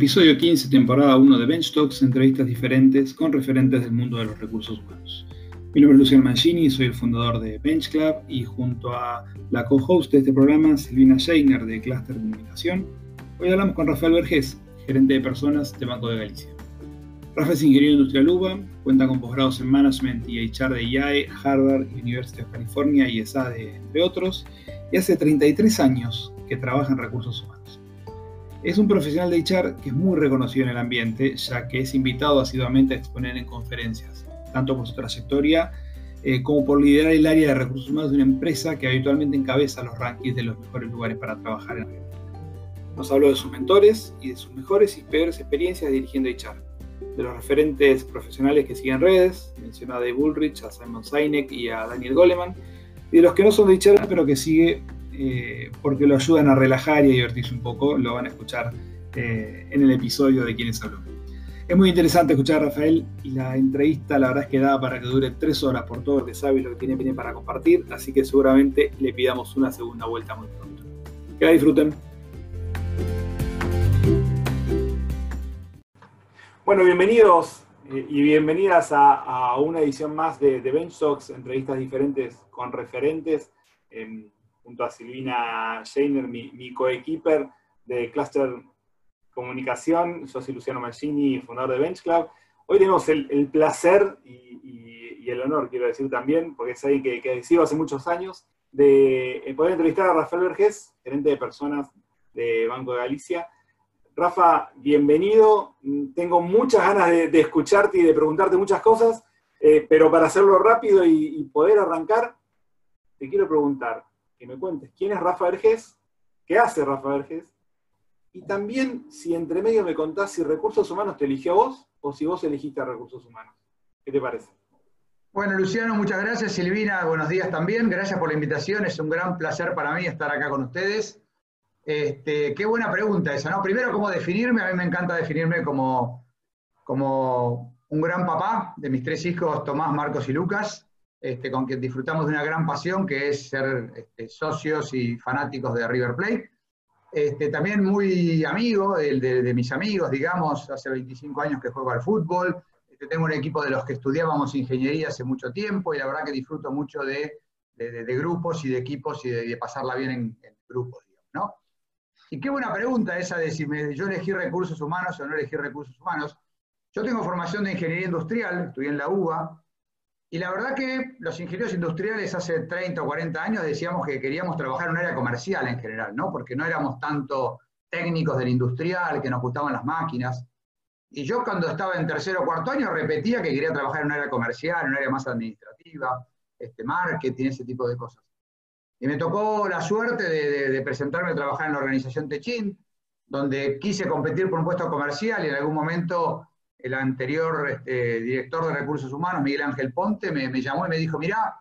Episodio 15, temporada 1 de Bench Talks, entrevistas diferentes con referentes del mundo de los recursos humanos. Mi nombre es Luciano Mancini, soy el fundador de Bench Club y junto a la co-host de este programa, Silvina Scheiner de Cluster Comunicación, hoy hablamos con Rafael Vergés, gerente de personas de Banco de Galicia. Rafa es ingeniero industrial UBA, cuenta con posgrados en Management y HR de IAE, Harvard, University of California y ESADE, entre otros, y hace 33 años que trabaja en recursos humanos. Es un profesional de HR que es muy reconocido en el ambiente, ya que es invitado asiduamente a exponer en conferencias, tanto por su trayectoria eh, como por liderar el área de recursos humanos de una empresa que habitualmente encabeza los rankings de los mejores lugares para trabajar en Argentina. Nos habló de sus mentores y de sus mejores y peores experiencias dirigiendo HR, de los referentes profesionales que siguen redes, mencionó a Dave Bullrich, a Simon Sinek y a Daniel Goleman, y de los que no son de HR pero que sigue eh, porque lo ayudan a relajar y a divertirse un poco, lo van a escuchar eh, en el episodio de quienes habló. Es muy interesante escuchar a Rafael y la entrevista la verdad es que da para que dure tres horas por todo lo que sabe y lo que tiene, tiene para compartir, así que seguramente le pidamos una segunda vuelta muy pronto. Que la disfruten. Bueno, bienvenidos eh, y bienvenidas a, una edición más de, de Bench Talks, entrevistas diferentes con referentes. Em, junto a Silvina Scheiner, mi, mi coequiper de Cluster Comunicación. Yo soy Luciano Mancini, fundador de Bench Club. Hoy tenemos el, placer y, el honor, quiero decir también, porque es alguien que, que sigo hace muchos años, de eh, poder entrevistar a Rafael Vergés, gerente de personas de Banco de Galicia. Rafa, bienvenido. Tengo muchas ganas de, escucharte y de preguntarte muchas cosas, eh, pero para hacerlo rápido y, y, poder arrancar, te quiero preguntar, que me cuentes quién es Rafa Vergés, qué hace Rafa Vergés, y también si entre medio me contás si Recursos Humanos te eligió a vos o si vos elegiste Recursos Humanos. ¿Qué te parece? Bueno, Luciano, muchas gracias. Silvina, buenos días también. Gracias por la invitación. Es un gran placer para mí estar acá con ustedes. Este, qué buena pregunta esa, ¿no? Primero, ¿cómo definirme? A mí me encanta definirme como, como un gran papá de mis tres hijos, Tomás, Marcos y Lucas. Este, con quien disfrutamos de una gran pasión, que es ser este, socios y fanáticos de River Plate. Este, también muy amigo de, mis amigos, digamos, hace 25 años que juego al fútbol. tengo un equipo de los que estudiábamos ingeniería hace mucho tiempo y la verdad que disfruto mucho de, grupos y de equipos y de, pasarla bien en, grupos, ¿no? Y qué buena pregunta esa de si yo elegí recursos humanos o no elegí recursos humanos. Yo tengo formación de ingeniería industrial, estudié en la UBA, y la verdad que los ingenieros industriales hace 30 o 40 años decíamos que queríamos trabajar en un área comercial en general, ¿no? Porque no éramos tanto técnicos del industrial, que nos gustaban las máquinas. Y yo cuando estaba en tercero o cuarto año repetía que quería trabajar en un área comercial, en un área más administrativa, este, marketing, ese tipo de cosas. Y me tocó la suerte de, de presentarme a trabajar en la organización Techin, donde quise competir por un puesto comercial y en algún momento el anterior este, director de recursos humanos, Miguel Ángel Ponte, me, llamó y me dijo, mira,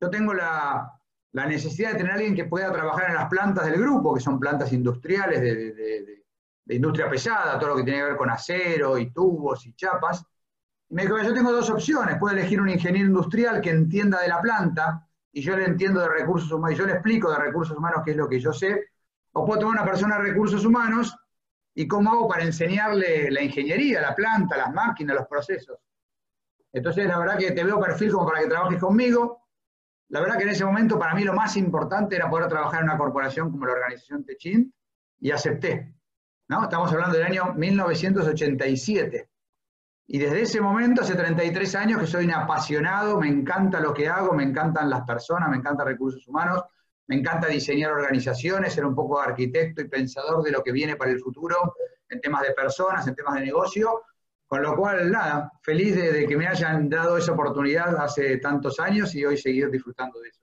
yo tengo la, necesidad de tener alguien que pueda trabajar en las plantas del grupo, que son plantas industriales de, industria pesada, todo lo que tiene que ver con acero y tubos y chapas. Y me dijo, yo tengo dos opciones, puedo elegir un ingeniero industrial que entienda de la planta, y yo le entiendo de recursos humanos, y yo le explico de recursos humanos qué es lo que yo sé, o puedo tomar una persona de recursos humanos ¿Y cómo hago para enseñarle la ingeniería, la planta, las máquinas, los procesos? Entonces, la verdad que te veo perfil como para que trabajes conmigo. La verdad que en ese momento para mí lo más importante era poder trabajar en una corporación como la organización Techint y acepté. ¿no? Estamos hablando del año 1987. Y desde ese momento, hace 33 años, que soy un apasionado, me encanta lo que hago, me encantan las personas, me encantan recursos humanos, me encanta diseñar organizaciones, ser un poco arquitecto y pensador de lo que viene para el futuro en temas de personas, en temas de negocio. Con lo cual, nada, feliz de, que me hayan dado esa oportunidad hace tantos años y hoy seguir disfrutando de eso.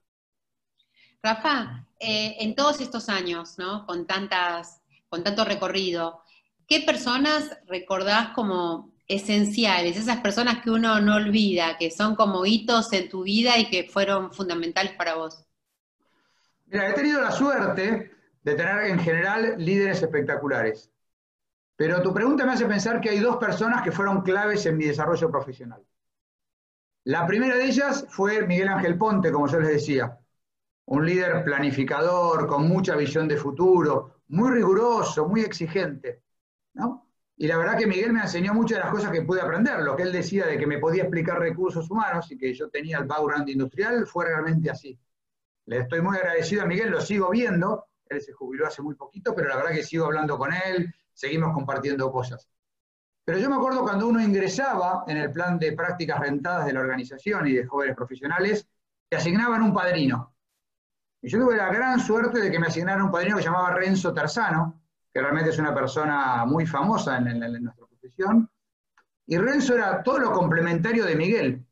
Rafa, eh, en todos estos años. Con, tantas, con tanto recorrido, ¿qué personas recordás como esenciales, esas personas que uno no olvida, que son como hitos en tu vida y que fueron fundamentales para vos? He tenido la suerte de tener en general líderes espectaculares. Pero tu pregunta me hace pensar que hay dos personas que fueron claves en mi desarrollo profesional. La primera de ellas fue Miguel Ángel Ponte, como yo les decía, un líder planificador, con mucha visión de futuro, muy riguroso, muy exigente. Y la verdad que Miguel me enseñó muchas de las cosas que pude aprender. Lo que él decía de que me podía explicar recursos humanos y que yo tenía el background industrial fue realmente así. Le estoy muy agradecido a Miguel, lo sigo viendo. Él se jubiló hace muy poquito, pero la verdad que sigo hablando con él, seguimos compartiendo cosas. Pero yo me acuerdo cuando uno ingresaba en el plan de prácticas rentadas de la organización y de jóvenes profesionales, te asignaban un padrino. Y yo tuve la gran suerte de que me asignaran un padrino que se llamaba Renzo Tarzano, que realmente es una persona muy famosa en, nuestra profesión. Y Renzo era todo lo complementario de Miguel.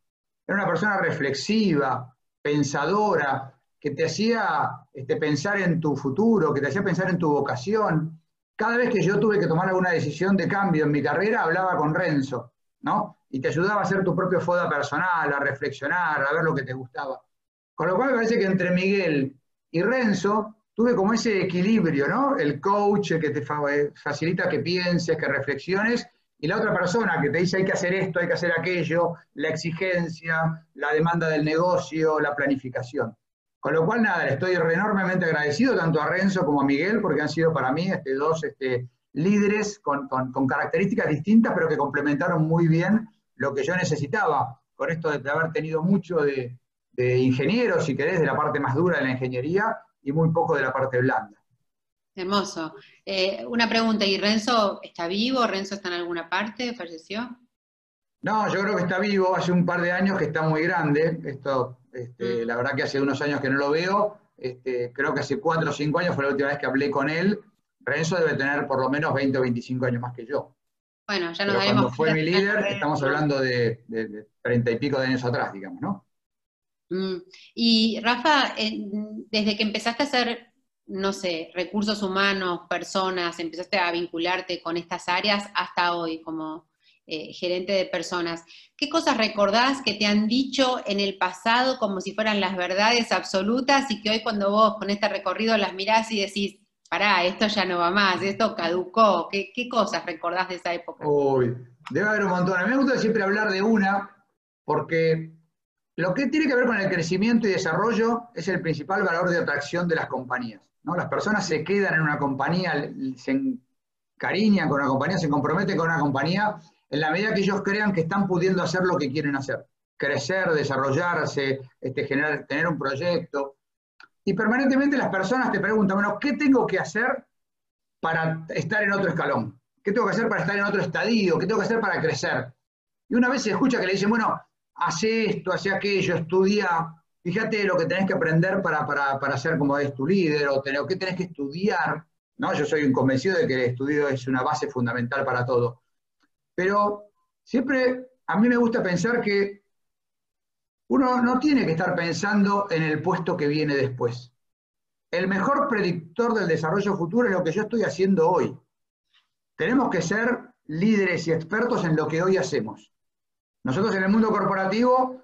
Era una persona reflexiva, pensadora, que te hacía este, pensar en tu futuro, que te hacía pensar en tu vocación. Cada vez que yo tuve que tomar alguna decisión de cambio en mi carrera, hablaba con Renzo, ¿no? Y te ayudaba a hacer tu propio foda personal, a reflexionar, a ver lo que te gustaba. Con lo cual me parece que entre Miguel y Renzo tuve como ese equilibrio, ¿no? El coach que te facilita que pienses, que reflexiones, y la otra persona que te dice hay que hacer esto, hay que hacer aquello, la exigencia, la demanda del negocio, la planificación. Con lo cual, nada, le estoy enormemente agradecido tanto a Renzo como a Miguel, porque han sido para mí este, dos este, líderes con, características distintas, pero que complementaron muy bien lo que yo necesitaba, con esto de haber tenido mucho de, de ingenieros, si querés, de la parte más dura de la ingeniería y muy poco de la parte blanda. Hermoso. Eh, una pregunta, ¿y Renzo está vivo? ¿Renzo está en alguna parte? ¿Falleció? No, yo creo que está vivo, hace un par de años que está muy grande, esto, este, mm. la verdad que hace unos años que no lo veo, este, creo que hace cuatro o cinco años fue la última vez que hablé con él, Renzo debe tener por lo menos 20 o 25 años más que yo. Bueno, ya nos Pero Cuando fue mi líder, estamos hablando de, de, 30 y pico de años atrás, digamos, ¿no? Mm. Y Rafa, desde que empezaste a hacer, no sé, recursos humanos, personas, empezaste a vincularte con estas áreas hasta hoy como eh, gerente de personas, ¿qué cosas recordás que te han dicho en el pasado como si fueran las verdades absolutas y que hoy cuando vos con este recorrido las mirás y decís, pará, esto ya no va más, esto caducó, ¿qué, cosas recordás de esa época? Uy, debe haber un montón. A mí me gusta siempre hablar de una porque lo que tiene que ver con el crecimiento y desarrollo es el principal valor de atracción de las compañías. ¿no? Las personas se quedan en una compañía, se encariñan con una compañía, se comprometen con una compañía en la medida que ellos crean que están pudiendo hacer lo que quieren hacer. Crecer, desarrollarse, este, tener un proyecto. Y permanentemente las personas te preguntan, bueno, ¿qué tengo que hacer para estar en otro escalón? ¿Qué tengo que hacer para estar en otro estadio? ¿Qué tengo que hacer para crecer? Y una vez se escucha que le dicen, bueno, hace esto, hace aquello, estudia, fíjate lo que tenés que aprender para, para, ser como es tu líder, o, tenés, qué tenés que estudiar, ¿no? Yo soy un convencido de que el estudio es una base fundamental para todo. Pero siempre a mí me gusta pensar que uno no tiene que estar pensando en el puesto que viene después. El mejor predictor del desarrollo futuro es lo que yo estoy haciendo hoy. Tenemos que ser líderes y expertos en lo que hoy hacemos. Nosotros en el mundo corporativo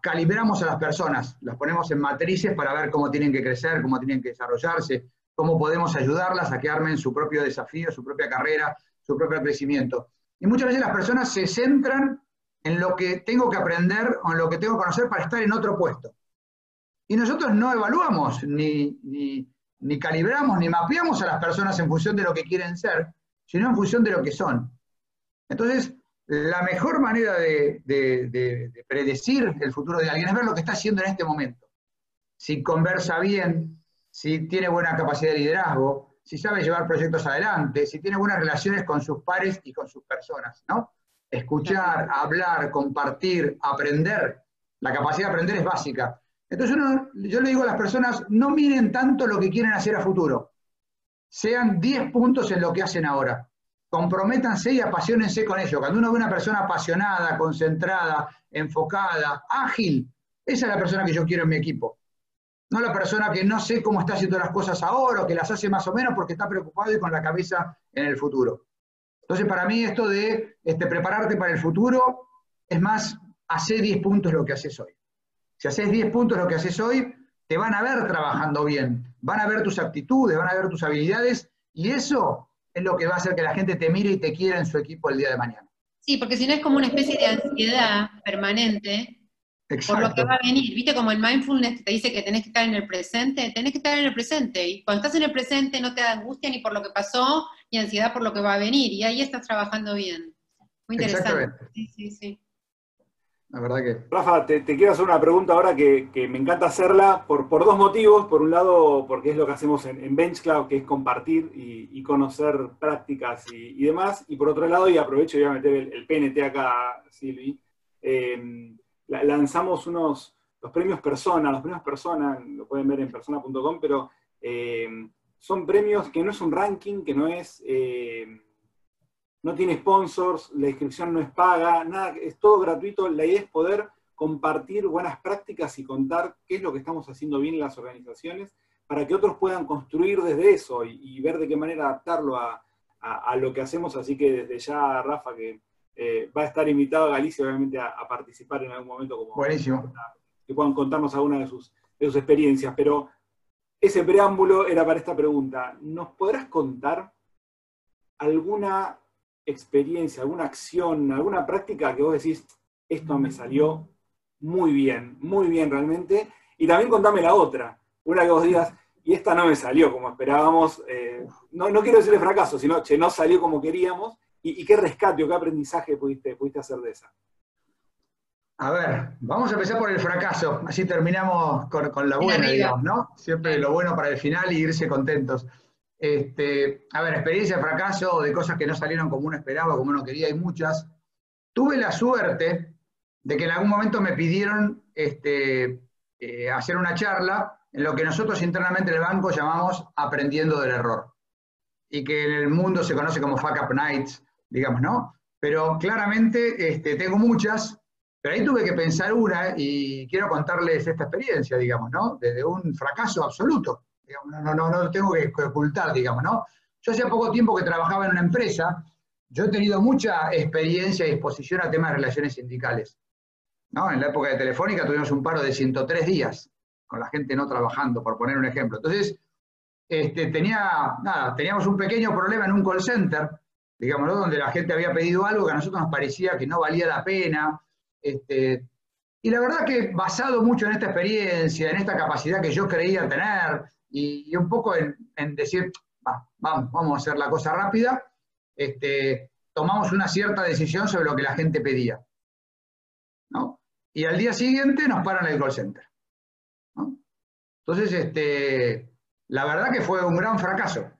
calibramos a las personas, las ponemos en matrices para ver cómo tienen que crecer, cómo tienen que desarrollarse, cómo podemos ayudarlas a que armen su propio desafío, su propia carrera, su propio crecimiento. Y muchas veces las personas se centran en lo que tengo que aprender o en lo que tengo que conocer para estar en otro puesto. Y nosotros no evaluamos, ni, ni, ni calibramos, ni mapeamos a las personas en función de lo que quieren ser, sino en función de lo que son. Entonces, la mejor manera de, predecir el futuro de alguien es ver lo que está haciendo en este momento. Si conversa bien, si tiene buena capacidad de liderazgo, si sabe llevar proyectos adelante, si tiene buenas relaciones con sus pares y con sus personas, ¿no? Escuchar, hablar, compartir, aprender. La capacidad de aprender es básica. Entonces yo le digo a las personas, no miren tanto lo que quieren hacer a futuro. Sean 10 puntos en lo que hacen ahora comprométanse y apasionense con ello. Cuando uno ve una persona apasionada, concentrada, enfocada, ágil, esa es la persona que yo quiero en mi equipo. No la persona que no sé cómo está haciendo las cosas ahora o que las hace más o menos porque está preocupado y con la cabeza en el futuro. Entonces, para mí esto de este, prepararte para el futuro es más, hacer 10 puntos lo que haces hoy. Si haces 10 puntos lo que haces hoy, te van a ver trabajando bien, van a ver tus actitudes, van a ver tus habilidades y eso es lo que va a hacer que la gente te mire y te quiera en su equipo el día de mañana. Sí, porque si no es como una especie de ansiedad permanente por lo que va a venir. ¿Viste como el mindfulness te dice que tenés que estar en el presente? Tenés que estar en el presente. Y cuando estás en el presente no te da angustia ni por lo que pasó, ni ansiedad por lo que va a venir. Y ahí estás trabajando bien. Muy interesante. Sí, sí, sí. La verdad que. Rafa, te, quiero hacer una pregunta ahora que, me encanta hacerla por, por, dos motivos. Por un lado, porque es lo que hacemos en, en Bench Club, que es compartir y, conocer prácticas y, demás. Y por otro lado, y aprovecho y voy a meter el, PNT acá, Silvi. Eh, lanzamos unos, los premios Persona, los premios Persona, lo pueden ver en persona.com, pero eh, son premios que no es un ranking, que no es, eh, no tiene sponsors, la inscripción no es paga, nada, es todo gratuito, la idea es poder compartir buenas prácticas y contar qué es lo que estamos haciendo bien en las organizaciones para que otros puedan construir desde eso y, ver de qué manera adaptarlo a, lo que hacemos. Así que desde ya, Rafa, que eh, va a estar invitado a Galicia, obviamente, a, participar en algún momento. Como, Buenísimo. que puedan contarnos alguna de sus, de sus experiencias. Pero ese preámbulo era para esta pregunta. ¿Nos podrás contar alguna experiencia, alguna acción, alguna práctica que vos decís, esto me salió muy bien, muy bien realmente? Y también contame la otra, una que vos digas, y esta no me salió como esperábamos, eh, no, no quiero decirle fracaso, sino, che, no salió como queríamos, ¿Y, qué rescate o qué aprendizaje pudiste, pudiste hacer de esa? A ver, vamos a empezar por el fracaso, así terminamos con, la buena, digamos, ¿no? Siempre lo bueno para el final y irse contentos. Este, a ver, experiencia de fracaso, de cosas que no salieron como uno esperaba, como uno quería, hay muchas. Tuve la suerte de que en algún momento me pidieron este, eh, hacer una charla en lo que nosotros internamente en el banco llamamos aprendiendo del error. Y que en el mundo se conoce como fuck up nights, digamos, ¿no? Pero claramente este, tengo muchas, pero ahí tuve que pensar una y quiero contarles esta experiencia, digamos, ¿no? Desde un fracaso absoluto, no, no, no lo tengo que ocultar, digamos, ¿no? Yo hacía poco tiempo que trabajaba en una empresa, yo he tenido mucha experiencia y exposición a temas de relaciones sindicales. ¿no? En la época de Telefónica tuvimos un paro de 103 días, con la gente no trabajando, por poner un ejemplo. Entonces, este, tenía, nada, teníamos un pequeño problema en un call center, digámoslo, donde la gente había pedido algo que a nosotros nos parecía que no valía la pena. Este, y la verdad que basado mucho en esta experiencia, en esta capacidad que yo creía tener, y, un poco en, decir, vamos, vamos a hacer la cosa rápida, este, tomamos una cierta decisión sobre lo que la gente pedía. ¿no? Y al día siguiente nos paran el call center. Entonces, este, la verdad que fue un gran fracaso.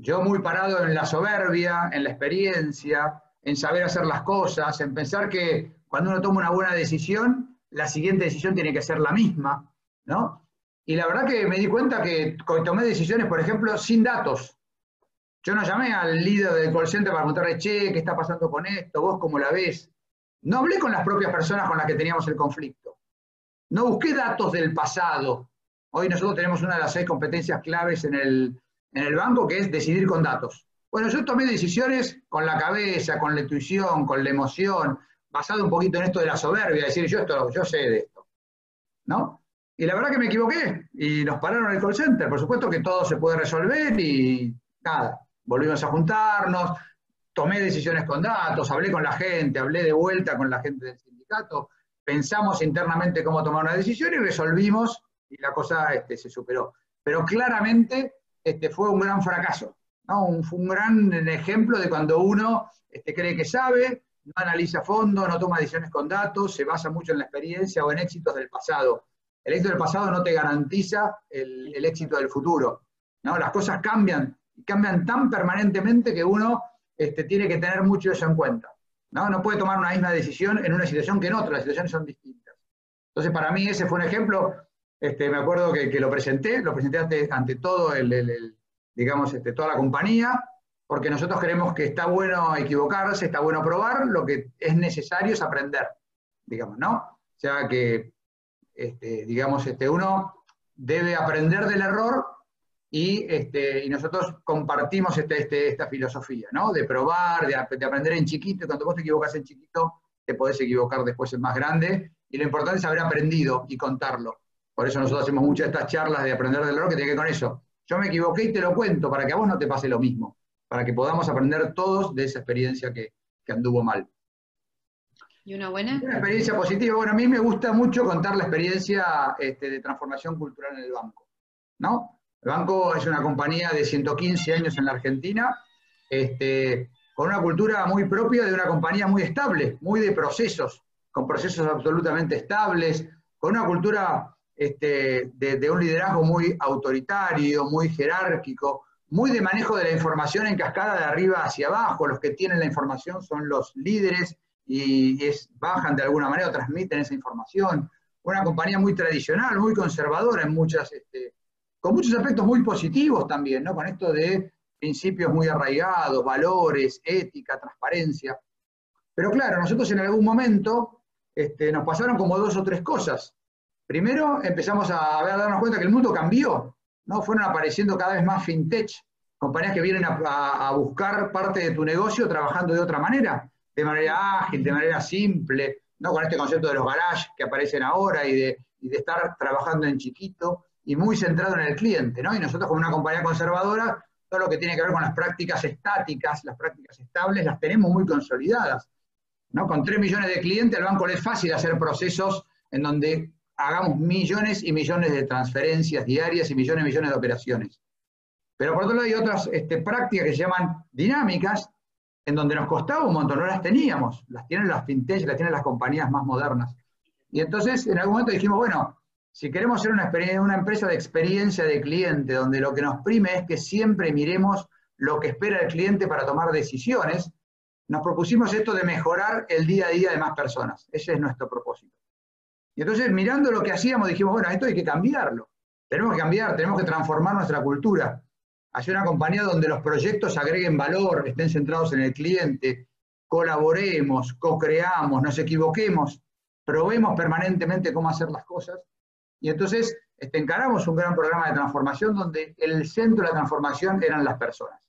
Yo muy parado en la soberbia, en la experiencia, en saber hacer las cosas, en pensar que cuando uno toma una buena decisión, la siguiente decisión tiene que ser la misma, ¿no? Y la verdad que me di cuenta que tomé decisiones, por ejemplo, sin datos. Yo no llamé al líder del call center para preguntarle, che, ¿qué está pasando con esto? ¿Vos cómo la ves? No hablé con las propias personas con las que teníamos el conflicto. No busqué datos del pasado. Hoy nosotros tenemos una de las seis competencias claves en el, en el banco, que es decidir con datos. Bueno, yo tomé decisiones con la cabeza, con la intuición, con la emoción, basado un poquito en esto de la soberbia, decir yo esto, yo sé de esto. ¿No? Y la verdad que me equivoqué y nos pararon el call center. Por supuesto que todo se puede resolver y nada, volvimos a juntarnos, tomé decisiones con datos, hablé con la gente, hablé de vuelta con la gente del sindicato, pensamos internamente cómo tomar una decisión y resolvimos y la cosa este, se superó. Pero claramente este, fue un gran fracaso. Un, fue un gran ejemplo de cuando uno este, cree que sabe, no analiza a fondo, no toma decisiones con datos, se basa mucho en la experiencia o en éxitos del pasado. El éxito del pasado no te garantiza el, éxito del futuro. Las cosas cambian, cambian tan permanentemente que uno este, tiene que tener mucho eso en cuenta. no puede tomar una misma decisión en una situación que en otra, las situaciones son distintas. Entonces, para mí ese fue un ejemplo este, me acuerdo que, lo presenté, lo presenté ante, todo el, digamos, este, toda la compañía, porque nosotros creemos que está bueno equivocarse, está bueno probar, lo que es necesario es aprender, digamos, ¿no? O sea que, este, digamos, este, uno debe aprender del error y, este, y nosotros compartimos este, este, esta filosofía, ¿no? De probar, de, de, aprender en chiquito, y cuando vos te equivocas en chiquito, te podés equivocar después en más grande, y lo importante es haber aprendido y contarlo. Por eso nosotros hacemos muchas de estas charlas de aprender del error que tiene que ver con eso. Yo me equivoqué y te lo cuento para que a vos no te pase lo mismo, para que podamos aprender todos de esa experiencia que, anduvo mal. ¿Y una buena? Una experiencia positiva. Bueno, a mí me gusta mucho contar la experiencia este, de transformación cultural en el banco. ¿no? El banco es una compañía de 115 años en la Argentina, este, con una cultura muy propia de una compañía muy estable, muy de procesos, con procesos absolutamente estables, con una cultura este, de, un liderazgo muy autoritario, muy jerárquico, muy de manejo de la información en cascada de arriba hacia abajo. Los que tienen la información son los líderes y es, bajan de alguna manera o transmiten esa información. Una compañía muy tradicional, muy conservadora en muchas, este, con muchos aspectos muy positivos también, ¿no? Con esto de principios muy arraigados, valores, ética, transparencia. Pero claro, nosotros en algún momento este, nos pasaron como dos o tres cosas. Primero empezamos a, darnos cuenta que el mundo cambió, ¿no? Fueron apareciendo cada vez más fintech, compañías que vienen a, buscar parte de tu negocio trabajando de otra manera, de manera ágil, de manera simple, ¿no? Con este concepto de los garages que aparecen ahora y de, estar trabajando en chiquito y muy centrado en el cliente. Y nosotros como una compañía conservadora, todo lo que tiene que ver con las prácticas estáticas, las prácticas estables, las tenemos muy consolidadas, ¿no? Con 3 millones de clientes, al banco le es fácil hacer procesos en donde hagamos millones y millones de transferencias diarias y millones y millones de operaciones. Pero por otro lado hay otras este, prácticas que se llaman dinámicas, en donde nos costaba un montón, no las teníamos, las tienen las fintech, las tienen las compañías más modernas. Y entonces en algún momento dijimos, bueno, si queremos ser una, una empresa de experiencia de cliente, donde lo que nos prime es que siempre miremos lo que espera el cliente para tomar decisiones, nos propusimos esto de mejorar el día a día de más personas. Ese es nuestro propósito. Y entonces, mirando lo que hacíamos, dijimos, bueno, esto hay que cambiarlo. Tenemos que cambiar, tenemos que transformar nuestra cultura hacia una compañía donde los proyectos agreguen valor, estén centrados en el cliente, colaboremos, co-creamos, nos equivoquemos, probemos permanentemente cómo hacer las cosas. Y entonces este, encaramos un gran programa de transformación donde el centro de la transformación eran las personas.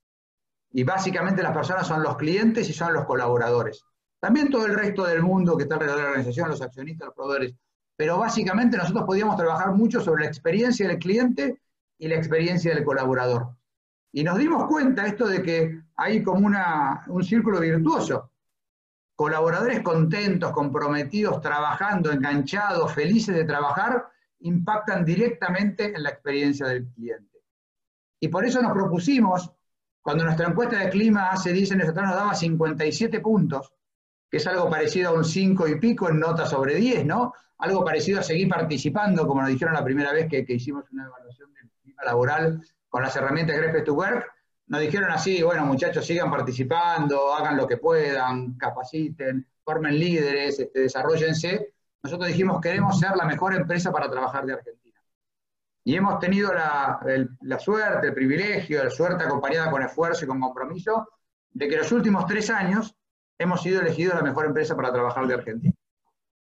Y básicamente las personas son los clientes y son los colaboradores. También todo el resto del mundo que está alrededor de la organización, los accionistas, los proveedores, pero básicamente nosotros podíamos trabajar mucho sobre la experiencia del cliente y la experiencia del colaborador. Y nos dimos cuenta esto de que hay como una, un círculo virtuoso. Colaboradores contentos, comprometidos, trabajando, enganchados, felices de trabajar, impactan directamente en la experiencia del cliente. Y por eso nos propusimos, cuando nuestra encuesta de clima hace 10 años atrás nos daba 57 puntos, que es algo parecido a un 5 y pico en nota sobre 10, ¿no? algo parecido a seguir participando, como nos dijeron la primera vez que, hicimos una evaluación del clima laboral con las herramientas Great to Work, nos dijeron así, bueno muchachos, sigan participando, hagan lo que puedan, capaciten, formen líderes, este, desarrollense. Nosotros dijimos, queremos ser la mejor empresa para trabajar de Argentina. Y hemos tenido la, la suerte, el privilegio, la suerte acompañada con esfuerzo y con compromiso, de que los últimos tres años hemos sido elegidos la mejor empresa para trabajar de Argentina.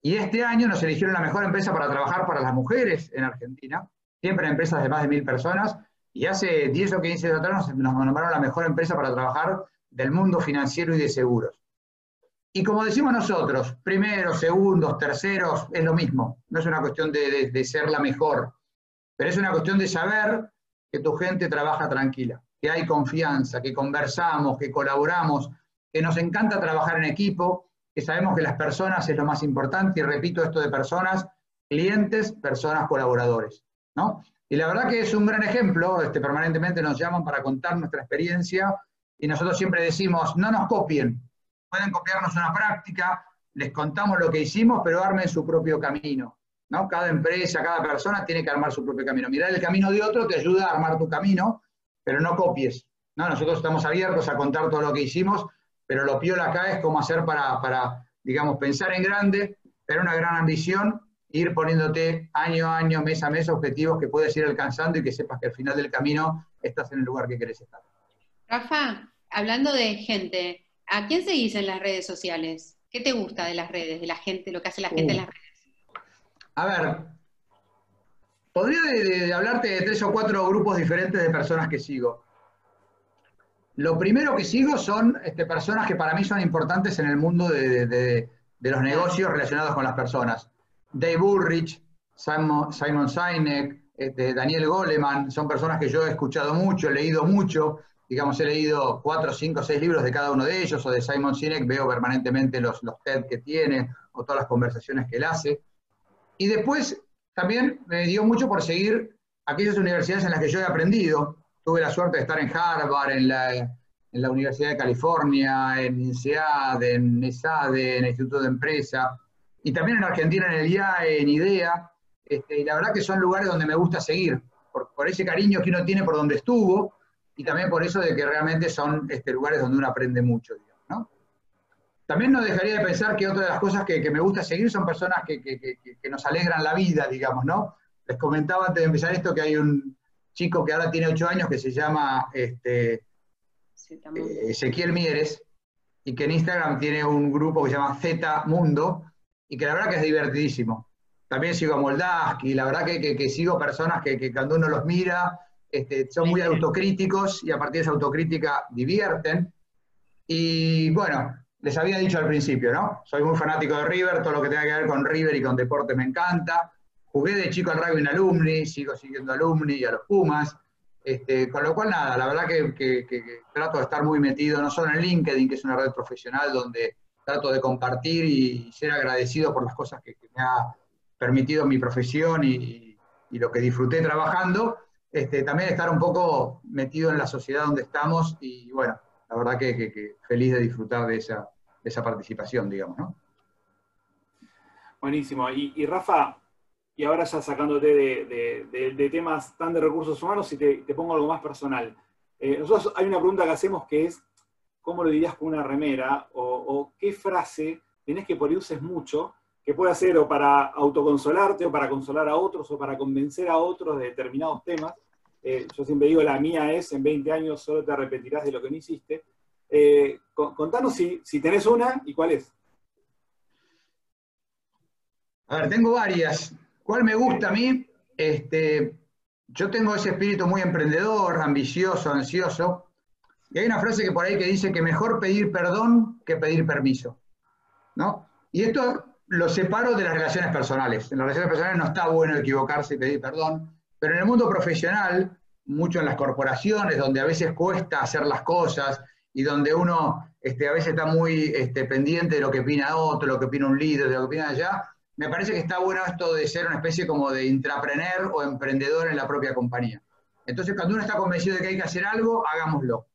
Y este año nos eligieron la mejor empresa para trabajar para las mujeres en Argentina, siempre en empresas de más de mil personas, y hace 10 o 15 años atrás nos, nombraron la mejor empresa para trabajar del mundo financiero y de seguros. Y como decimos nosotros, primeros, segundos, terceros, es lo mismo. No es una cuestión de, de ser la mejor, pero es una cuestión de saber que tu gente trabaja tranquila, que hay confianza, que conversamos, que colaboramos, que nos encanta trabajar en equipo que sabemos que las personas es lo más importante, y repito esto de personas, clientes, personas, colaboradores. ¿no? Y la verdad que es un gran ejemplo, este, permanentemente nos llaman para contar nuestra experiencia y nosotros siempre decimos, no nos copien, pueden copiarnos una práctica, les contamos lo que hicimos, pero armen su propio camino. ¿no? Cada empresa, cada persona tiene que armar su propio camino. Mirar el camino de otro te ayuda a armar tu camino, pero no copies. ¿no? Nosotros estamos abiertos a contar todo lo que hicimos, pero lo piola acá es cómo hacer para, digamos, pensar en grande, tener una gran ambición, ir poniéndote año a año, mes a mes, objetivos que puedes ir alcanzando y que sepas que al final del camino estás en el lugar que querés estar. Rafa, hablando de gente, ¿a quién seguís en las redes sociales? ¿Qué te gusta de las redes, de la gente, lo que hace la gente en las redes? A ver, podría hablarte de tres o cuatro grupos diferentes de personas que sigo. Lo primero que sigo son este, personas que para mí son importantes en el mundo de, los negocios relacionados con las personas. Dave Ulrich, Simon, Simon Sinek, este, Daniel Goleman, son personas que yo he escuchado mucho, he leído mucho, digamos, he leído cuatro, cinco, seis libros de cada uno de ellos, o de Simon Sinek, veo permanentemente los, los TED que tiene, o todas las conversaciones que él hace. Y después también me dio mucho por seguir aquellas universidades en las que yo he aprendido. Tuve la suerte de estar en Harvard, en la, en la Universidad de California, en INSEAD, en ESADE, en el Instituto de Empresa, y también en Argentina, en el IAE, en IDEA. Este, y la verdad que son lugares donde me gusta seguir, por, ese cariño que uno tiene por donde estuvo, y también por eso de que realmente son este, lugares donde uno aprende mucho. ¿no? También no dejaría de pensar que otra de las cosas que, que me gusta seguir son personas que, que, que, nos alegran la vida, digamos, ¿no? Les comentaba antes de empezar esto que hay un chico que ahora tiene ocho años que se llama este, sí, eh, Ezequiel Mieres, y que en Instagram tiene un grupo que se llama Z Mundo, y que la verdad que es divertidísimo. También sigo a Moldaski, la verdad que, que, que sigo personas que, que, cuando uno los mira este, son muy autocríticos y a partir de esa autocrítica divierten. Y bueno, les había dicho al principio, ¿no? Soy muy fanático de River, todo lo que tenga que ver con River y con deporte me encanta. Jugué de chico al rugby en Alumni, sigo siguiendo Alumni y a los Pumas. Este, con lo cual, nada, la verdad que, que, trato de estar muy metido, no solo en LinkedIn, que es una red profesional donde trato de compartir y ser agradecido por las cosas que, me ha permitido mi profesión y, y, lo que disfruté trabajando, este, también estar un poco metido en la sociedad donde estamos y bueno, la verdad que, feliz de disfrutar de esa, esa, participación, digamos, ¿no? Buenísimo. Y Rafa, y ahora ya sacándote de, temas tan de recursos humanos, y te, pongo algo más personal. Eh, nosotros hay una pregunta que hacemos que es, ¿cómo lo dirías con una remera? O, qué frase tenés que por mucho, que puede ser o para autoconsolarte, o para consolar a otros, o para convencer a otros de determinados temas. Eh, yo siempre digo, la mía es, en 20 años solo te arrepentirás de lo que no hiciste. Eh, contanos si, si tenés una y cuál es. A ver, tengo varias. ¿Cuál me gusta a mí? Este, yo tengo ese espíritu muy emprendedor, ambicioso, ansioso. Y hay una frase que por ahí que dice que mejor pedir perdón que pedir permiso. ¿no? Y esto lo separo de las relaciones personales. En las relaciones personales no está bueno equivocarse y pedir perdón, pero en el mundo profesional, mucho en las corporaciones, donde a veces cuesta hacer las cosas y donde uno este, a veces está muy este, pendiente de lo que opina otro, lo que opina un líder, de lo que opina allá, me parece que está bueno esto de ser una especie como de intraprener o emprendedor en la propia compañía. Entonces, cuando uno está convencido de que hay que hacer algo, hagámoslo.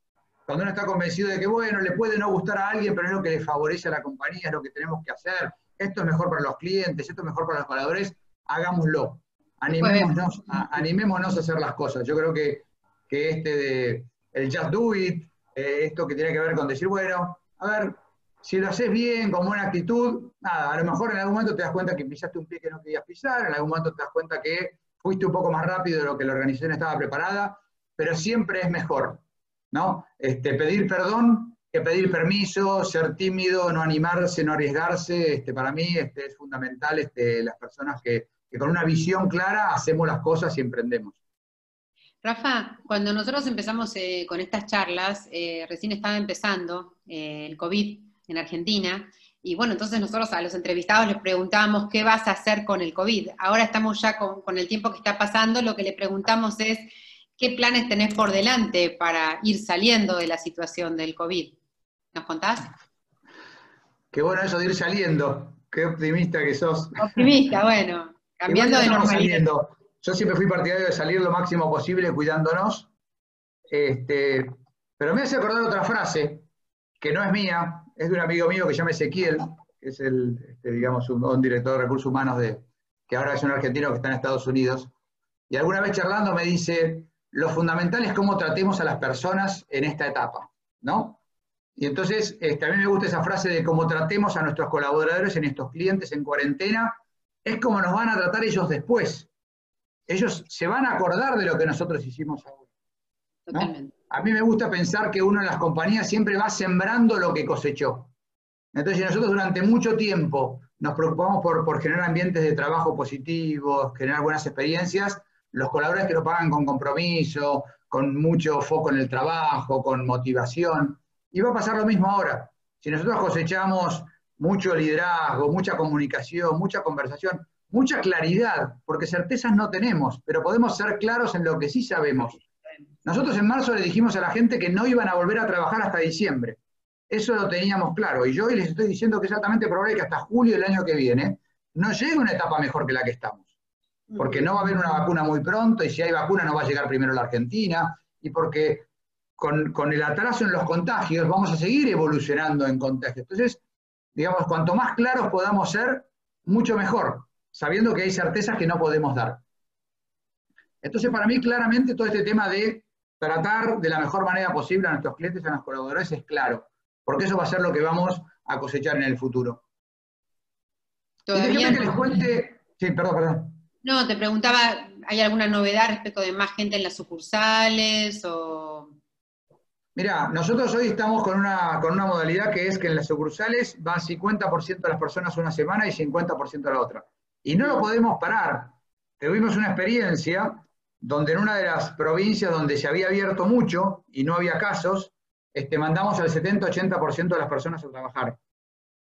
Cuando uno está convencido de que, bueno, le puede no gustar a alguien, pero es lo que le favorece a la compañía, es lo que tenemos que hacer, esto es mejor para los clientes, esto es mejor para los pagadores, hagámoslo. Animémonos, a, animémonos a hacer las cosas. Yo creo que, que este de el just do it, eh, esto que tiene que ver con decir, bueno, a ver, si lo haces bien, con buena actitud, nada, a lo mejor en algún momento te das cuenta que pisaste un pie que no querías pisar, en algún momento te das cuenta que fuiste un poco más rápido de lo que la organización estaba preparada, pero siempre es mejor, ¿no? Este, pedir perdón que pedir permiso, ser tímido, no animarse, no arriesgarse, este, para mí este, es fundamental las personas que, que, con una visión clara hacemos las cosas y emprendemos. Rafa, cuando nosotros empezamos eh, con estas charlas, eh, recién estaba empezando eh, el COVID en Argentina, y bueno, entonces nosotros a los entrevistados les preguntábamos qué vas a hacer con el COVID. Ahora estamos ya con, con el tiempo que está pasando, lo que le preguntamos es qué planes tenés por delante para ir saliendo de la situación del COVID. ¿Nos contás? Qué bueno eso de ir saliendo. Qué optimista que sos. Optimista, bueno. Cambiando de normalidad. Yo siempre fui partidario de salir lo máximo posible cuidándonos. Este, pero me hace acordar otra frase, que no es mía, es de un amigo mío que se llama Ezequiel, que es el, este, digamos, un, director de recursos humanos de, que ahora es un argentino que está en Estados Unidos. Y alguna vez charlando me dice, lo fundamental es cómo tratemos a las personas en esta etapa, ¿no? Y entonces, este, a mí me gusta esa frase de cómo tratemos a nuestros colaboradores, en estos clientes en cuarentena, es como nos van a tratar ellos después. Ellos se van a acordar de lo que nosotros hicimos ahora. ¿no? A mí me gusta pensar que uno en las compañías siempre va sembrando lo que cosechó. Entonces, nosotros durante mucho tiempo nos preocupamos por, por generar ambientes de trabajo positivos, generar buenas experiencias, los colaboradores que lo pagan con compromiso, con mucho foco en el trabajo, con motivación, y va a pasar lo mismo ahora. Si nosotros cosechamos mucho liderazgo, mucha comunicación, mucha conversación, mucha claridad, porque certezas no tenemos, pero podemos ser claros en lo que sí sabemos. Nosotros en marzo le dijimos a la gente que no iban a volver a trabajar hasta diciembre. Eso lo teníamos claro. Y yo hoy les estoy diciendo que es altamente probable que hasta julio del año que viene no llegue una etapa mejor que la que estamos. Porque no va a haber una vacuna muy pronto y si hay vacuna no va a llegar primero a la Argentina. Y porque con, con el atraso en los contagios vamos a seguir evolucionando en contagios. Entonces, digamos, cuanto más claros podamos ser, mucho mejor, sabiendo que hay certezas que no podemos dar. Entonces, para mí, claramente, todo este tema de tratar de la mejor manera posible a nuestros clientes, a nuestros colaboradores, es claro, porque eso va a ser lo que vamos a cosechar en el futuro. Todavía que les cuente... Sí, perdón, perdón. No, te preguntaba, ¿hay alguna novedad respecto de más gente en las sucursales o...? Mira, nosotros hoy estamos con una, con una modalidad que es que en las sucursales van 50% de las personas una semana y 50% la otra. Y no lo podemos parar. Tuvimos una experiencia donde en una de las provincias donde se había abierto mucho y no había casos, este, mandamos al 70-80% de las personas a trabajar.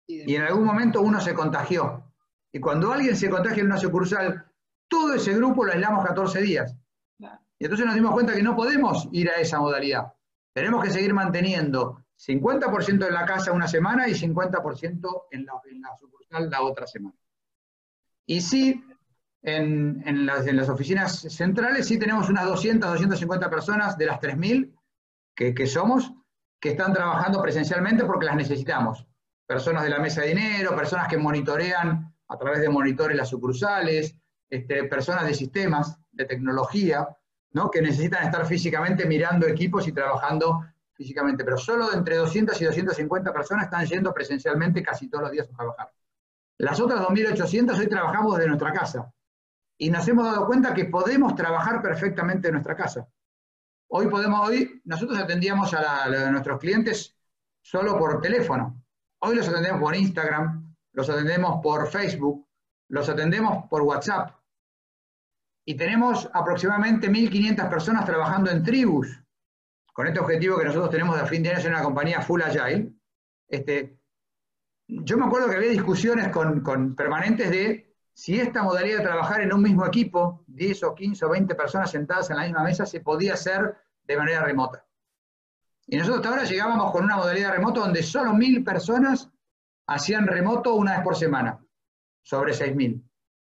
Y en algún momento uno se contagió. Y cuando alguien se contagia en una sucursal, todo ese grupo lo aislamos 14 días. Y entonces nos dimos cuenta que no podemos ir a esa modalidad. Tenemos que seguir manteniendo 50% en la casa una semana y 50% en la, en la sucursal la otra semana. Y sí, en, las, oficinas centrales sí tenemos unas 200, 250 personas de las 3.000 que, somos, que están trabajando presencialmente porque las necesitamos. Personas de la mesa de dinero, personas que monitorean a través de monitores las sucursales, este, personas de sistemas, de tecnología, que necesitan estar físicamente mirando equipos y trabajando físicamente, pero solo entre 200 y 250 personas están yendo presencialmente casi todos los días a trabajar. Las otras 2.800 hoy trabajamos de nuestra casa y nos hemos dado cuenta que podemos trabajar perfectamente en nuestra casa. Hoy podemos, hoy nosotros atendíamos a, a nuestros clientes solo por teléfono. Hoy los atendemos por Instagram, los atendemos por Facebook, los atendemos por WhatsApp, y tenemos aproximadamente 1.500 personas trabajando en tribus, con este objetivo que nosotros tenemos de fin de año ser una compañía full agile. Este, yo me acuerdo que había discusiones con, con, permanentes de si esta modalidad de trabajar en un mismo equipo, 10 o 15 o 20 personas sentadas en la misma mesa, se podía hacer de manera remota. Y nosotros hasta ahora llegábamos con una modalidad remota donde solo 1.000 personas hacían remoto una vez por semana, sobre 6.000.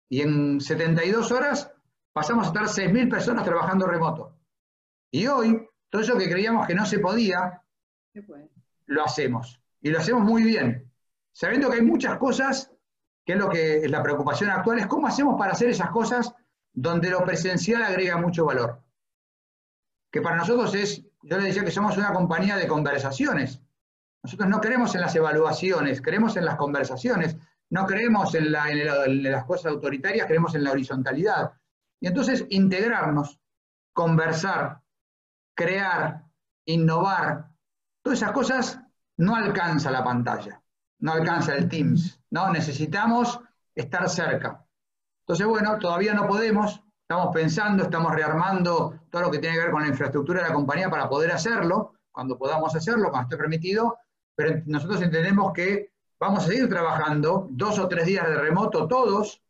Y en 72 horas pasamos a estar 6.000 personas trabajando remoto. Y hoy, todo eso que creíamos que no se podía, lo hacemos. Y lo hacemos muy bien. Sabiendo que hay muchas cosas, que es lo que es la preocupación actual, es cómo hacemos para hacer esas cosas donde lo presencial agrega mucho valor. Que para nosotros es, yo le decía que somos una compañía de conversaciones. Nosotros no creemos en las evaluaciones, creemos en las conversaciones, no creemos en, en las cosas autoritarias, creemos en la horizontalidad. Y entonces integrarnos, conversar, crear, innovar, todas esas cosas no alcanza la pantalla, no alcanza el Teams, ¿no? Necesitamos estar cerca. Entonces, bueno, todavía no podemos, estamos pensando, estamos rearmando todo lo que tiene que ver con la infraestructura de la compañía para poder hacerlo, cuando podamos hacerlo, cuando esté permitido, pero nosotros entendemos que vamos a seguir trabajando dos o tres días de remoto todos,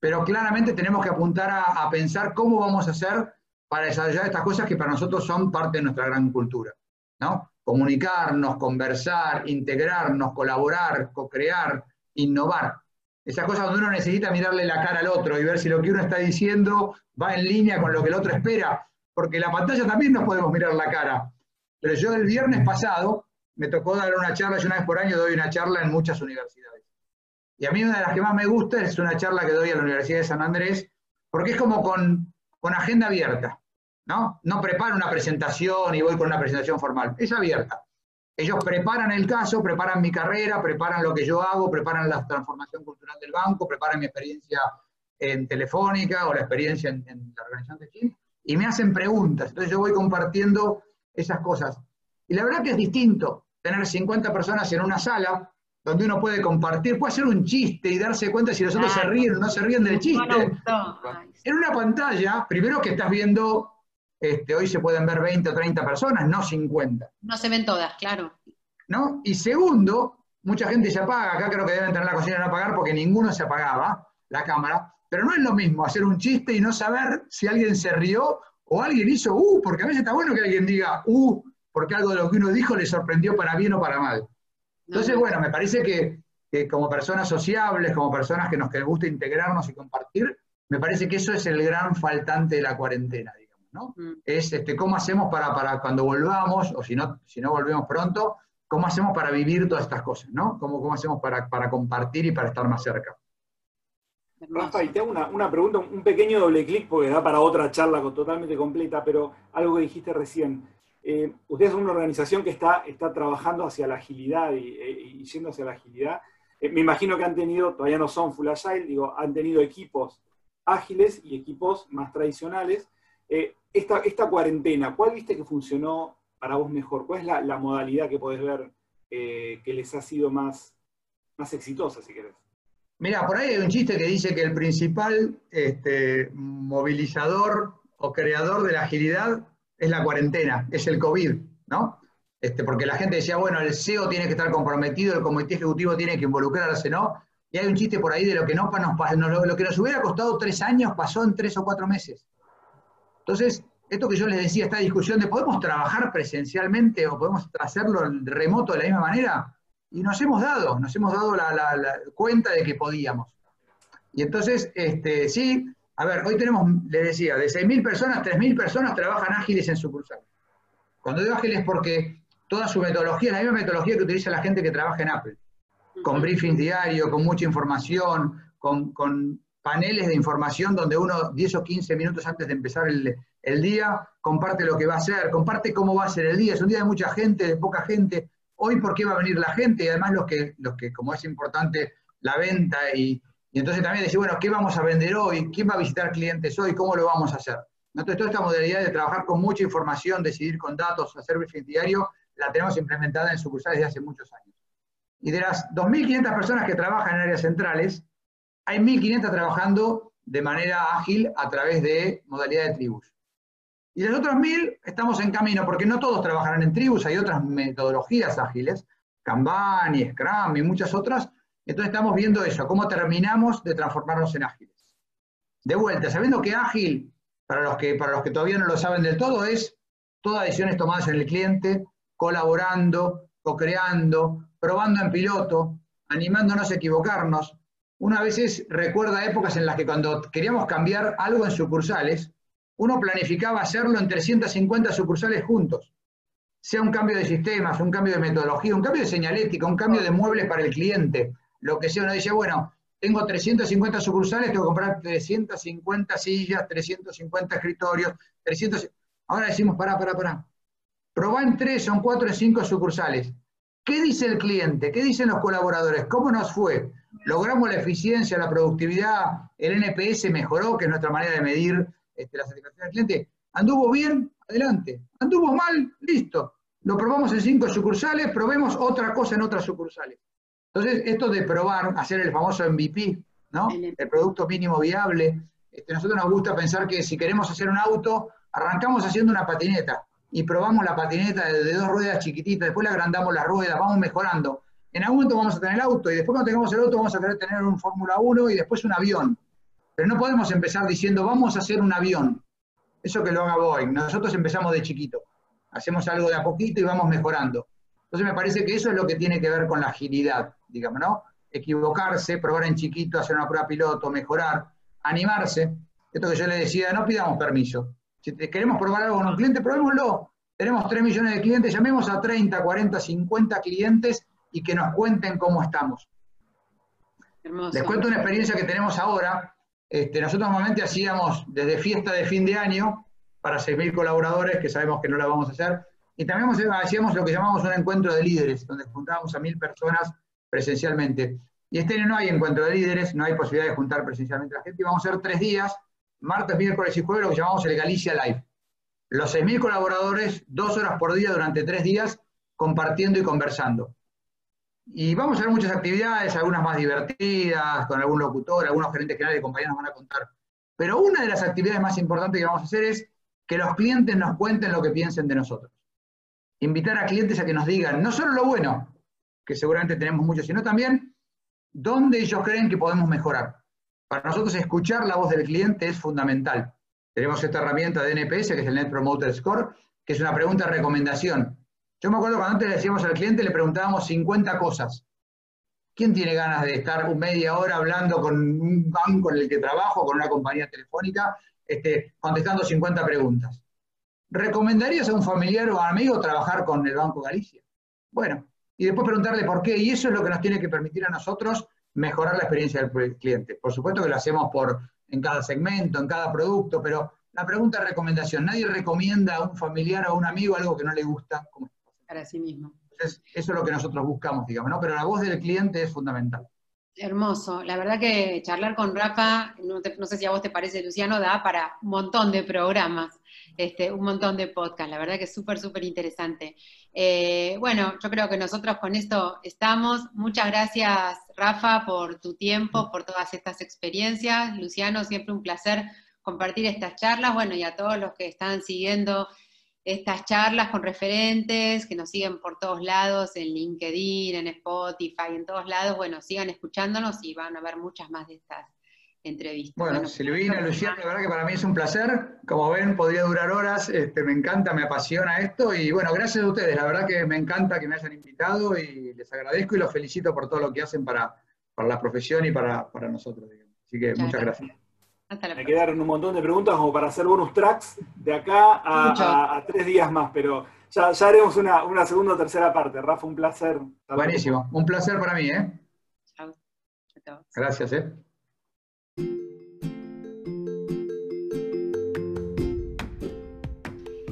pero claramente tenemos que apuntar a, pensar cómo vamos a hacer para desarrollar estas cosas que para nosotros son parte de nuestra gran cultura. ¿no? Comunicarnos, conversar, integrarnos, colaborar, co-crear, innovar. Esas cosas donde uno necesita mirarle la cara al otro y ver si lo que uno está diciendo va en línea con lo que el otro espera, porque la pantalla también nos podemos mirar la cara. Pero yo el viernes pasado me tocó dar una charla, yo una vez por año doy una charla en muchas universidades. Y a mí una de las que más me gusta es una charla que doy a la Universidad de San Andrés, porque es como con, agenda abierta, ¿no? No preparo una presentación y voy con una presentación formal, es abierta. Ellos preparan el caso, preparan mi carrera, preparan lo que yo hago, preparan la transformación cultural del banco, preparan mi experiencia en Telefónica o la experiencia en, la organización de Chile, y me hacen preguntas. Entonces yo voy compartiendo esas cosas. Y la verdad que es distinto tener 50 personas en una sala donde uno puede compartir, puede hacer un chiste y darse cuenta si los otros se ríen o no se ríen del chiste. En una pantalla, primero que estás viendo, este, hoy se pueden ver 20 o 30 personas, no 50. No se ven todas, claro. ¿No? Y segundo, mucha gente se apaga, acá creo que deben tener la cocina en apagar porque ninguno se apagaba, la cámara, pero no es lo mismo hacer un chiste y no saber si alguien se rió O alguien hizo U, porque a veces está bueno que alguien diga U, porque algo de lo que uno dijo le sorprendió para bien o para mal. Entonces, bueno, me parece que, como personas sociables, como personas que nos que gusta integrarnos y compartir, me parece que eso es el gran faltante de la cuarentena, ¿no? Es este, cómo hacemos para, para cuando volvamos, o si no, si no volvemos pronto, cómo hacemos para vivir todas estas cosas, ¿no? ¿Cómo, cómo hacemos para, para compartir y para estar más cerca? Rafa, y te hago una, pregunta, un pequeño doble clic, porque da para otra charla totalmente completa, pero algo que dijiste recién. Eh, ustedes son una organización que está, está trabajando hacia la agilidad y, eh, yendo hacia la agilidad. Eh, me imagino que han tenido, todavía no son full agile, digo, han tenido equipos ágiles y equipos más tradicionales. Esta, cuarentena, ¿cuál viste que funcionó para vos mejor? ¿Cuál es la, modalidad que podés ver que les ha sido más, más exitosa, si querés? Mira, por ahí hay un chiste que dice que el principal este, movilizador o creador de la agilidad es la cuarentena, es el COVID, ¿no? Este, porque la gente decía, bueno, el CEO tiene que estar comprometido, el comité ejecutivo tiene que involucrarse, ¿no? Y hay un chiste por ahí de lo que, no, nos, lo que nos hubiera costado tres años pasó en tres o cuatro meses. Entonces, esto que yo les decía, esta discusión de podemos trabajar presencialmente o podemos hacerlo remoto de la misma manera, y nos hemos dado, nos hemos dado la, cuenta de que podíamos. Y entonces, este, sí, a ver, hoy tenemos, les decía, de 6.000 personas, 3.000 personas trabajan ágiles en sucursal. Cuando digo ágiles es porque toda su metodología es la misma metodología que utiliza la gente que trabaja en Apple, con briefings diarios, con mucha información, con, paneles de información donde uno 10 o 15 minutos antes de empezar el, día comparte lo que va a hacer, comparte cómo va a ser el día. Es un día de mucha gente, de poca gente, hoy por qué va a venir la gente y además los que, los que como es importante la venta y, entonces también decir, bueno, ¿qué vamos a vender hoy? ¿Quién va a visitar clientes hoy? ¿Cómo lo vamos a hacer? Entonces toda esta modalidad de trabajar con mucha información, decidir con datos, hacer briefing diario, la tenemos implementada en sucursales desde hace muchos años. Y de las 2.500 personas que trabajan en áreas centrales, hay 1.500 trabajando de manera ágil a través de modalidad de tribus. Y los otros mil estamos en camino, porque no todos trabajarán en tribus, hay otras metodologías ágiles, Kanban y Scrum y muchas otras. Entonces estamos viendo eso, cómo terminamos de transformarnos en ágiles. De vuelta, sabiendo que ágil, para los que, para los que todavía no lo saben del todo, es todas decisiones tomadas en el cliente, colaborando, co-creando, probando en piloto, animándonos a equivocarnos. Una vez recuerda épocas en las que cuando queríamos cambiar algo en sucursales, uno planificaba hacerlo en 350 sucursales juntos. Sea un cambio de sistemas, un cambio de metodología, un cambio de señalética, un cambio de muebles para el cliente, lo que sea. Uno dice, bueno, tengo 350 sucursales, tengo que comprar 350 sillas, 350 escritorios, 300... Ahora decimos, pará, pará, pará. Probá en tres, son cuatro o cinco sucursales. ¿Qué dice el cliente? ¿Qué dicen los colaboradores? ¿Cómo nos fue? ¿Logramos la eficiencia, la productividad? ¿El NPS mejoró, que es nuestra manera de medir este, la satisfacción del cliente. ¿Anduvo bien? Adelante. ¿Anduvo mal? Listo. Lo probamos en cinco sucursales, probemos otra cosa en otras sucursales. Entonces, esto de probar, hacer el famoso MVP, ¿no? El producto mínimo viable. Este, nosotros nos gusta pensar que si queremos hacer un auto, arrancamos haciendo una patineta y probamos la patineta de, dos ruedas chiquititas, después le agrandamos las ruedas, vamos mejorando. En algún momento vamos a tener el auto y después cuando tengamos el auto vamos a querer tener un Fórmula 1 y después un avión. Pero no podemos empezar diciendo, vamos a hacer un avión. Eso que lo haga Boeing. Nosotros empezamos de chiquito. Hacemos algo de a poquito y vamos mejorando. Entonces me parece que eso es lo que tiene que ver con la agilidad, digamos, ¿no? Equivocarse, probar en chiquito, hacer una prueba piloto, mejorar, animarse. Esto que yo le decía, no pidamos permiso. Si queremos probar algo con un cliente, probémoslo. Tenemos 3 millones de clientes, llamemos a 30, 40, 50 clientes y que nos cuenten cómo estamos. Les cuento una experiencia que tenemos ahora. Este, nosotros normalmente hacíamos desde fiesta de fin de año para 6.000 colaboradores, que sabemos que no la vamos a hacer, y también hacíamos lo que llamamos un encuentro de líderes, donde juntábamos a 1.000 personas presencialmente. Y este año no hay encuentro de líderes, no hay posibilidad de juntar presencialmente a la gente, y vamos a hacer tres días, martes, miércoles y jueves, lo que llamamos el Galicia Live. Los 6.000 colaboradores, dos horas por día durante tres días, compartiendo y conversando. Y vamos a ver muchas actividades, algunas más divertidas, con algún locutor, algunos gerentes generales de compañías nos van a contar. Pero una de las actividades más importantes que vamos a hacer es que los clientes nos cuenten lo que piensen de nosotros. Invitar a clientes a que nos digan no solo lo bueno, que seguramente tenemos mucho, sino también dónde ellos creen que podemos mejorar. Para nosotros escuchar la voz del cliente es fundamental. tenemos esta herramienta de NPS, que es el Net Promoter Score, que es una pregunta de recomendación. Yo me acuerdo cuando antes le decíamos al cliente, le preguntábamos 50 cosas. ¿Quién tiene ganas de estar media hora hablando con un banco en el que trabajo, con una compañía telefónica, este, contestando 50 preguntas? ¿Recomendarías a un familiar o amigo trabajar con el Banco Galicia? Bueno, y después preguntarle por qué, y eso es lo que nos tiene que permitir a nosotros mejorar la experiencia del cliente. Por supuesto que lo hacemos por, en cada segmento, en cada producto, pero la pregunta de recomendación, nadie recomienda a un familiar o a un amigo algo que no le gusta. Para sí mismo. Entonces, eso es lo que nosotros buscamos, digamos, ¿no? Pero la voz del cliente es fundamental. Hermoso. La verdad que charlar con Rafa, no, sé si a vos te parece, Luciano, da para un montón de programas, este, un montón de podcasts. La verdad que es súper, súper interesante. Eh, bueno, yo creo que nosotros con esto estamos. Muchas gracias, Rafa, por tu tiempo, por todas estas experiencias. Luciano, siempre un placer compartir estas charlas. Bueno, y a todos los que están siguiendo estas charlas con referentes, que nos siguen por todos lados, en LinkedIn, en Spotify, en todos lados, bueno, sigan escuchándonos y van a ver muchas más de estas entrevistas. Bueno, Silvina, Luciana, la verdad que para mí es un placer. Como ven, podría durar horas, este, me encanta, me apasiona esto y bueno, gracias a ustedes, la verdad que me encanta que me hayan invitado y les agradezco y los felicito por todo lo que hacen para, la profesión y para, nosotros. Así que muchas gracias. Me quedaron un montón de preguntas como para hacer bonus tracks de acá a, tres días más, pero ya, haremos una, segunda o tercera parte. Rafa, un placer. Buenísimo, un placer para mí, ¿eh? Chao. Gracias, ¿eh?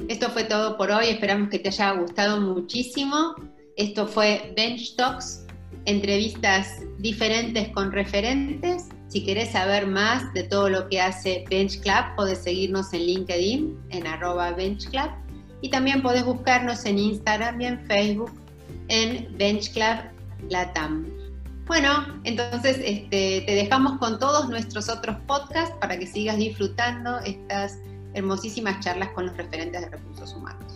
Esto fue todo por hoy, esperamos que te haya gustado muchísimo. Esto fue Bench Talks, entrevistas diferentes con referentes si querés saber más de todo lo que hace Bench Club, podés seguirnos en LinkedIn, en arroba Bench Club, y también podés buscarnos en Instagram y en Facebook en Bench Club Latam. Bueno, entonces este, te dejamos con todos nuestros otros podcasts para que sigas disfrutando estas hermosísimas charlas con los referentes de recursos humanos.